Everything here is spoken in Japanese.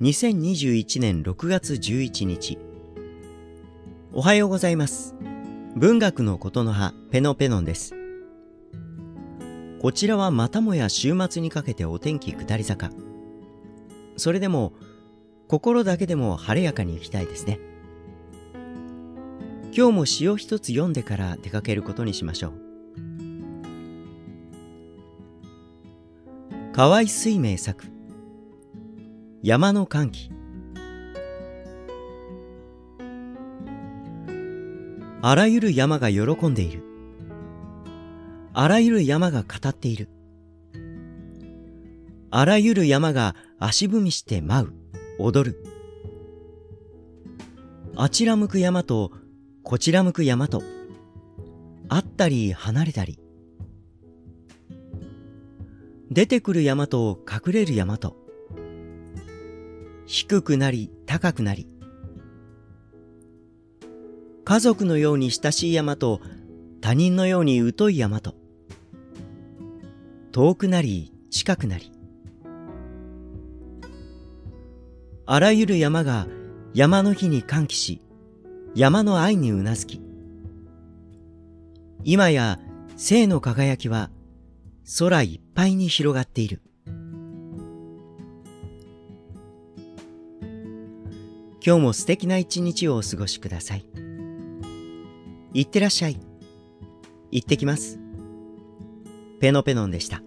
2021年6月11日。おはようございます。文学のことの葉、ペノペノンです。こちらはまたもや週末にかけてお天気下り坂。それでも、心だけでも晴れやかに行きたいですね。今日も詩を一つ読んでから出かけることにしましょう。河合水明作山の歓喜あらゆる山が喜んでいる。あらゆる山が語っている。あらゆる山が足踏みして舞う、踊る。あちら向く山とこちら向く山と、あったり離れたり。出てくる山と隠れる山と、低くなり高くなり、家族のように親しい山と他人のように疎い山と、遠くなり近くなり、あらゆる山が山の日に歓喜し、山の愛にうなずき、今や生の輝きは空いっぱいに広がっている。今日も素敵な一日をお過ごしください。いってらっしゃい。行ってきます。ペノペノンでした。